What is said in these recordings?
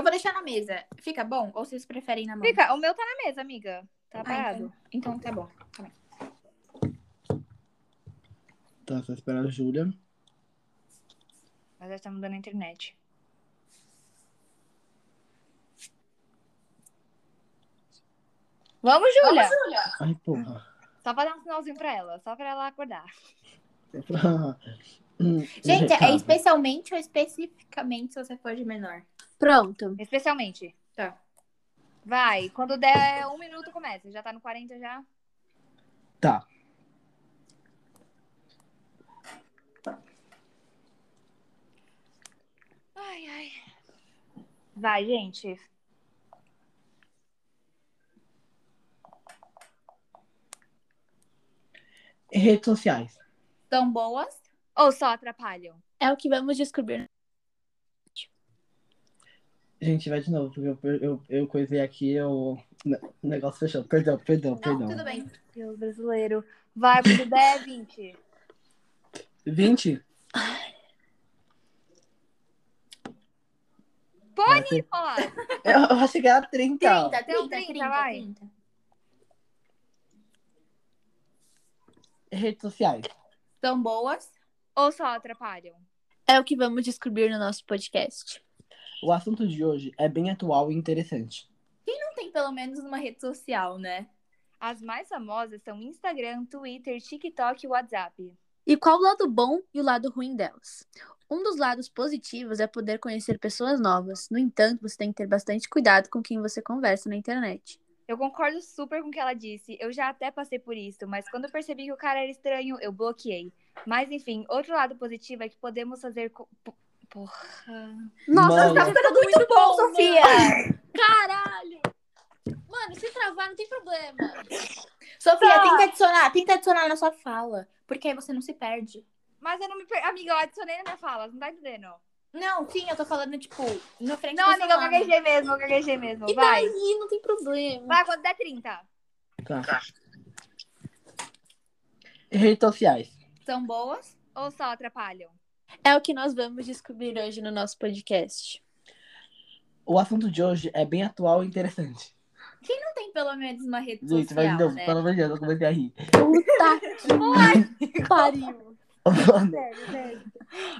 Eu vou deixar na mesa. Fica bom? Ou vocês preferem na mão? Fica, o meu tá na mesa, amiga. Tá Ah, parado. então, então tá bom. Tá bem. Tá, só esperar a Júlia. Mas já tá mudando a internet. Vamos, Júlia! Ai, porra. Só pra dar um sinalzinho pra ela, só pra ela acordar. Gente, é especialmente ou especificamente se você for de menor? Pronto. Especialmente. Tá. Vai, quando der um minuto começa. Já tá no 40 já? Tá. Ai, ai. Vai, gente. Redes sociais. São boas? Ou só atrapalham? É o que vamos descobrir. Gente, vai de novo, porque eu, eu, eu coisei aqui, eu... o negócio fechou. Perdão, perdão, Não, perdão. tudo bem. Deus brasileiro. Vai, quando der 20. 20? Pode falar. Eu, eu achei que era 30. 30, 30, Então, 30, 30, vai. 30. Redes sociais. São boas? Ou só atrapalham? É o que vamos descobrir no nosso podcast. O assunto de hoje é bem atual e interessante. Não tem pelo menos uma rede social, né? As mais famosas são Instagram, Twitter, TikTok e WhatsApp. E qual o lado bom e o lado ruim delas? Um dos lados positivos é poder conhecer pessoas novas. No entanto, você tem que ter bastante cuidado com quem você conversa na internet. Eu concordo super com o que ela disse. Eu já até passei por isso, mas quando eu percebi que o cara era estranho, eu bloqueei. Mas enfim, outro lado positivo é que podemos fazer. Porra. Nossa, Mano. tá ficando muito bom, Sofia! Caralho! Mano, se travar, não tem problema. Sofia, Tá. tenta adicionar, tenta adicionar na sua fala. Porque aí você não se perde. Mas eu não me. Per... Amiga, eu adicionei na minha fala, não tá entendendo? Não, sim, eu tô falando, tipo, no frente Não, do amiga, eu celular. gaguejei mesmo, eu gaguejei mesmo. E Vai. daí, não tem problema. Vai, quando der 30. Tá. Redes sociais. São boas? Ou só atrapalham? É o que nós vamos descobrir hoje no nosso podcast. O assunto de hoje é bem atual e interessante. Não tem pelo menos uma rede Gente, vai social, novo, né? pelo amor de Deus, eu comecei a rir. Puta que pariu.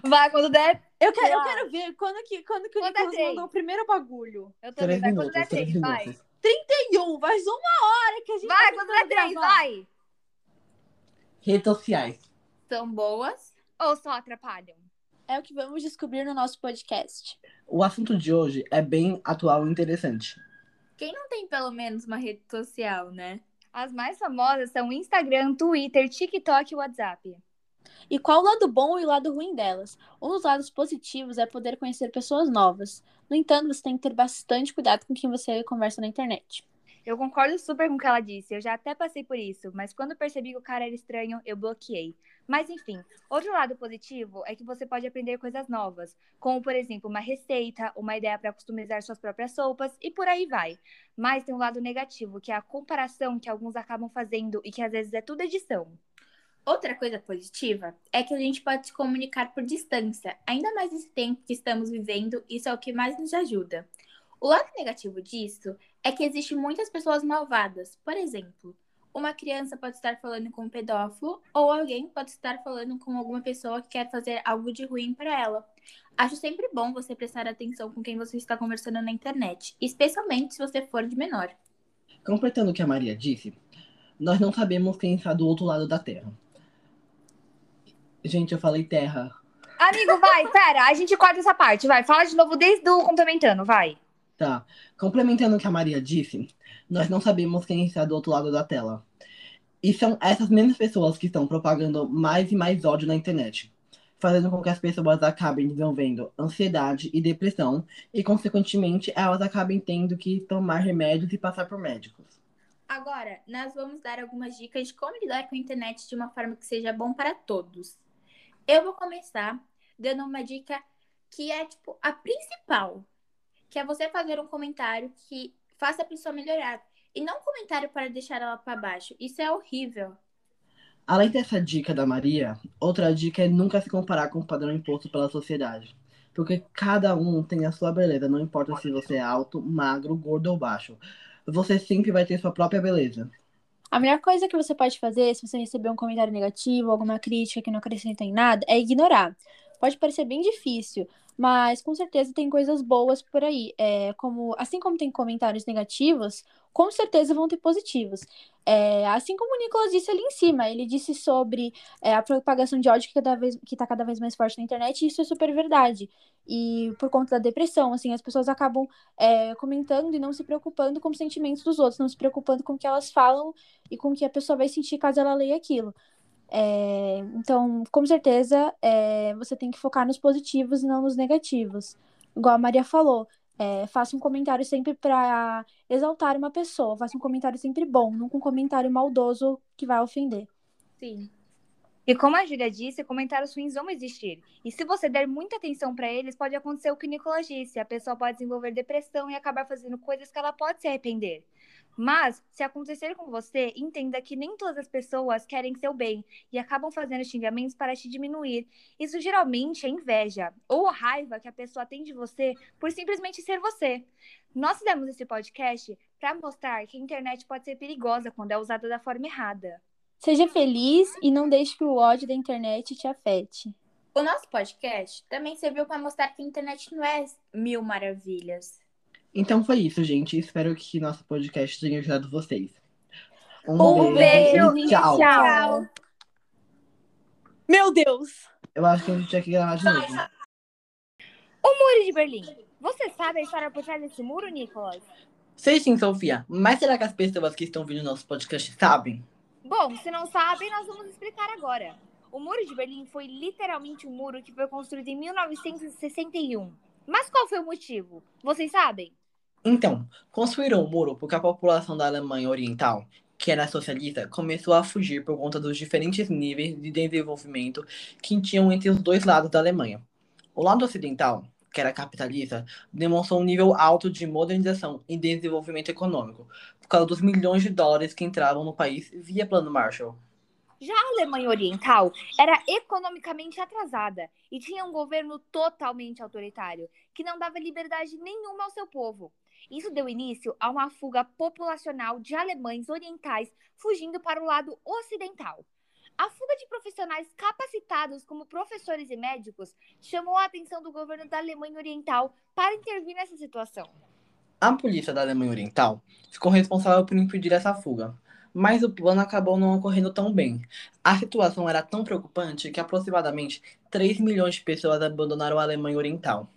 Vai, quando der. Eu quero, eu Vai. quero ver quando que, quando que o Quando é Nicolas três? mandou o primeiro bagulho. Eu também. três Vai, quando minutos, der três 3, vai. minutos. Tem um, faz uma hora que a gente Vai, tá quando der tentando 3, gravar. vai. Redes sociais. São boas? Ou só atrapalham? É o que vamos descobrir no nosso podcast. O assunto de hoje é bem atual e interessante. Quem não tem pelo menos uma rede social, né? As mais famosas são Instagram, Twitter, TikTok e WhatsApp. E qual o lado bom e o lado ruim delas? Um dos lados positivos é poder conhecer pessoas novas. No entanto, você tem que ter bastante cuidado com quem você conversa na internet. Eu concordo super com o que ela disse. Eu já até passei por isso, mas quando percebi que o cara era estranho, eu bloqueei. Mas enfim, outro lado positivo é que você pode aprender coisas novas, como por exemplo, uma receita, uma ideia para customizar suas próprias roupas e por aí vai. Mas tem um lado negativo, que é a comparação que alguns acabam fazendo e que às vezes é tudo edição. Outra coisa positiva é que a gente pode se comunicar por distância. Ainda mais nesse tempo que estamos vivendo, isso é o que mais nos ajuda. O lado negativo disso é que existem muitas pessoas malvadas. Por exemplo, uma criança pode estar falando com um pedófilo ou alguém pode estar falando com alguma pessoa que quer fazer algo de ruim para ela. Acho sempre bom você prestar atenção com quem você está conversando na internet, especialmente se você for de menor. Completando o que a Maria disse, nós não sabemos quem está do outro lado da Terra. Gente, eu falei terra. Amigo, vai, pera, a gente corta essa parte, vai. Fala de novo desde o complementando, vai. Tá. Complementando o que a Maria disse, nós não sabemos quem está do outro lado da tela. E são essas mesmas pessoas que estão propagando mais e mais ódio na internet, fazendo com que as pessoas acabem desenvolvendo ansiedade e depressão, e, consequentemente, elas acabem tendo que tomar remédios e passar por médicos. Agora, nós vamos dar algumas dicas de como lidar com a internet de uma forma que seja bom para todos. Eu vou começar dando uma dica que é, tipo, a principal. Que é você fazer um comentário que faça a pessoa melhorar. E não um comentário para deixar ela para baixo. Isso é horrível. Além dessa dica da Maria, outra dica é nunca se comparar com o padrão imposto pela sociedade. Porque cada um tem a sua beleza, não importa se você é alto, magro, gordo ou baixo. Você sempre vai ter sua própria beleza. A melhor coisa que você pode fazer, se você receber um comentário negativo, alguma crítica que não acrescenta em nada, é ignorar. Pode parecer bem difícil, mas com certeza tem coisas boas por aí. É, como, assim como tem comentários negativos, com certeza vão ter positivos. É, assim como o Nicolas disse ali em cima, ele disse sobre é, a propagação de ódio que cada vez que está cada vez mais forte na internet, e isso é super verdade. E por conta da depressão, assim, as pessoas acabam é, comentando e não se preocupando com os sentimentos dos outros, não se preocupando com o que elas falam e com o que a pessoa vai sentir caso ela leia aquilo. É, então, com certeza, é, você tem que focar nos positivos e não nos negativos. Igual a Maria falou, é, faça um comentário sempre para exaltar uma pessoa, faça um comentário sempre bom, nunca um comentário maldoso que vai ofender. Sim. E como a Júlia disse, comentários ruins vão existir. E se você der muita atenção para eles, pode acontecer o que o Nicolas disse: a pessoa pode desenvolver depressão e acabar fazendo coisas que ela pode se arrepender. Mas, se acontecer com você, entenda que nem todas as pessoas querem seu bem e acabam fazendo xingamentos para te diminuir. Isso geralmente é inveja ou raiva que a pessoa tem de você por simplesmente ser você. Nós fizemos esse podcast para mostrar que a internet pode ser perigosa quando é usada da forma errada. Seja feliz e não deixe que o ódio da internet te afete. O nosso podcast também serviu para mostrar que a internet não é mil maravilhas. Então foi isso, gente. Espero que nosso podcast tenha ajudado vocês. Um, um beijo, beijo e tchau. tchau. Meu Deus! Eu acho que a gente tinha que gravar de novo. O Muro de Berlim. Você sabe a história por trás desse muro, Nicolas? Sei sim, Sofia. Mas será que as pessoas que estão vindo nosso podcast sabem? Bom, se não sabem, nós vamos explicar agora. O Muro de Berlim foi literalmente um muro que foi construído em 1961. Mas qual foi o motivo? Vocês sabem? Então, construíram o muro porque a população da Alemanha Oriental, que era socialista, começou a fugir por conta dos diferentes níveis de desenvolvimento que tinham entre os dois lados da Alemanha. O lado ocidental, que era capitalista, demonstrou um nível alto de modernização e desenvolvimento econômico, por causa dos milhões de dólares que entravam no país via Plano Marshall. Já a Alemanha Oriental era economicamente atrasada e tinha um governo totalmente autoritário, que não dava liberdade nenhuma ao seu povo. Isso deu início a uma fuga populacional de alemães orientais fugindo para o lado ocidental. A fuga de profissionais capacitados como professores e médicos chamou a atenção do governo da Alemanha Oriental para intervir nessa situação. A polícia da Alemanha Oriental ficou responsável por impedir essa fuga, mas o plano acabou não ocorrendo tão bem. A situação era tão preocupante que aproximadamente 3 milhões de pessoas abandonaram a Alemanha Oriental.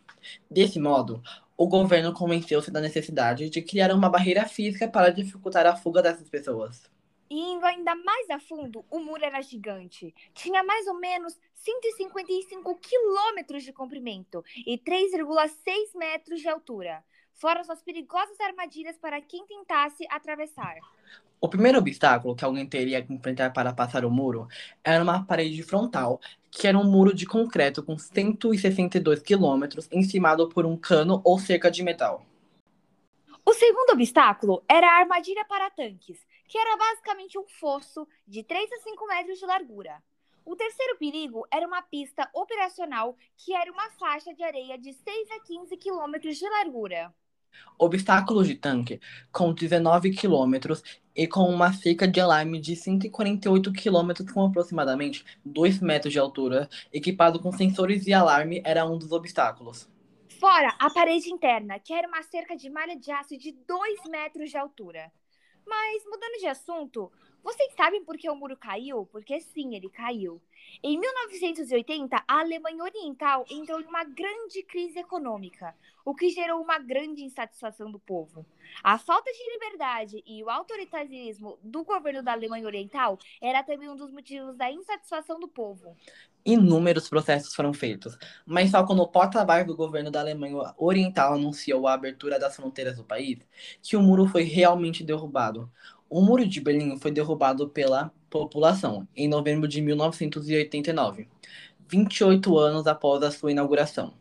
Desse modo, o governo convenceu-se da necessidade de criar uma barreira física para dificultar a fuga dessas pessoas. E indo ainda mais a fundo, o muro era gigante. Tinha mais ou menos 155 quilômetros de comprimento e 3,6 metros de altura. Fora suas perigosas armadilhas para quem tentasse atravessar. O primeiro obstáculo que alguém teria que enfrentar para passar o muro era uma parede frontal, que era um muro de concreto com 162 quilômetros, encimado por um cano ou cerca de metal. O segundo obstáculo era a armadilha para tanques, que era basicamente um fosso de 3 a 5 metros de largura. O terceiro perigo era uma pista operacional que era uma faixa de areia de 6 a 15 quilômetros de largura. Obstáculos de tanque, com 19 quilômetros e com uma cerca de alarme de 148 quilômetros com aproximadamente 2 metros de altura, equipado com sensores de alarme, era um dos obstáculos. Fora a parede interna, que era uma cerca de malha de aço de 2 metros de altura. Mas, mudando de assunto, vocês sabem por que o muro caiu? Porque sim, ele caiu. Em 1980, a Alemanha Oriental entrou em uma grande crise econômica, o que gerou uma grande insatisfação do povo. A falta de liberdade e o autoritarismo do governo da Alemanha Oriental era também um dos motivos da insatisfação do povo. Inúmeros processos foram feitos, mas só quando o porta-voz do governo da Alemanha Oriental anunciou a abertura das fronteiras do país que o muro foi realmente derrubado. O Muro de Berlim foi derrubado pela população em novembro de 1989, 28 anos após a sua inauguração.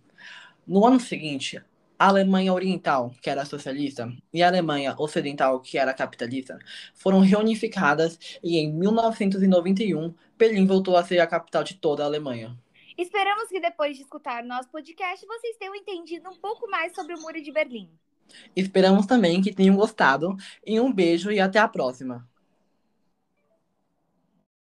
No ano seguinte, a Alemanha Oriental, que era socialista, e a Alemanha Ocidental, que era capitalista, foram reunificadas e em 1991 Berlim voltou a ser a capital de toda a Alemanha. Esperamos que depois de escutar nosso podcast, vocês tenham entendido um pouco mais sobre o Muro de Berlim. Esperamos também que tenham gostado. E um beijo e até a próxima.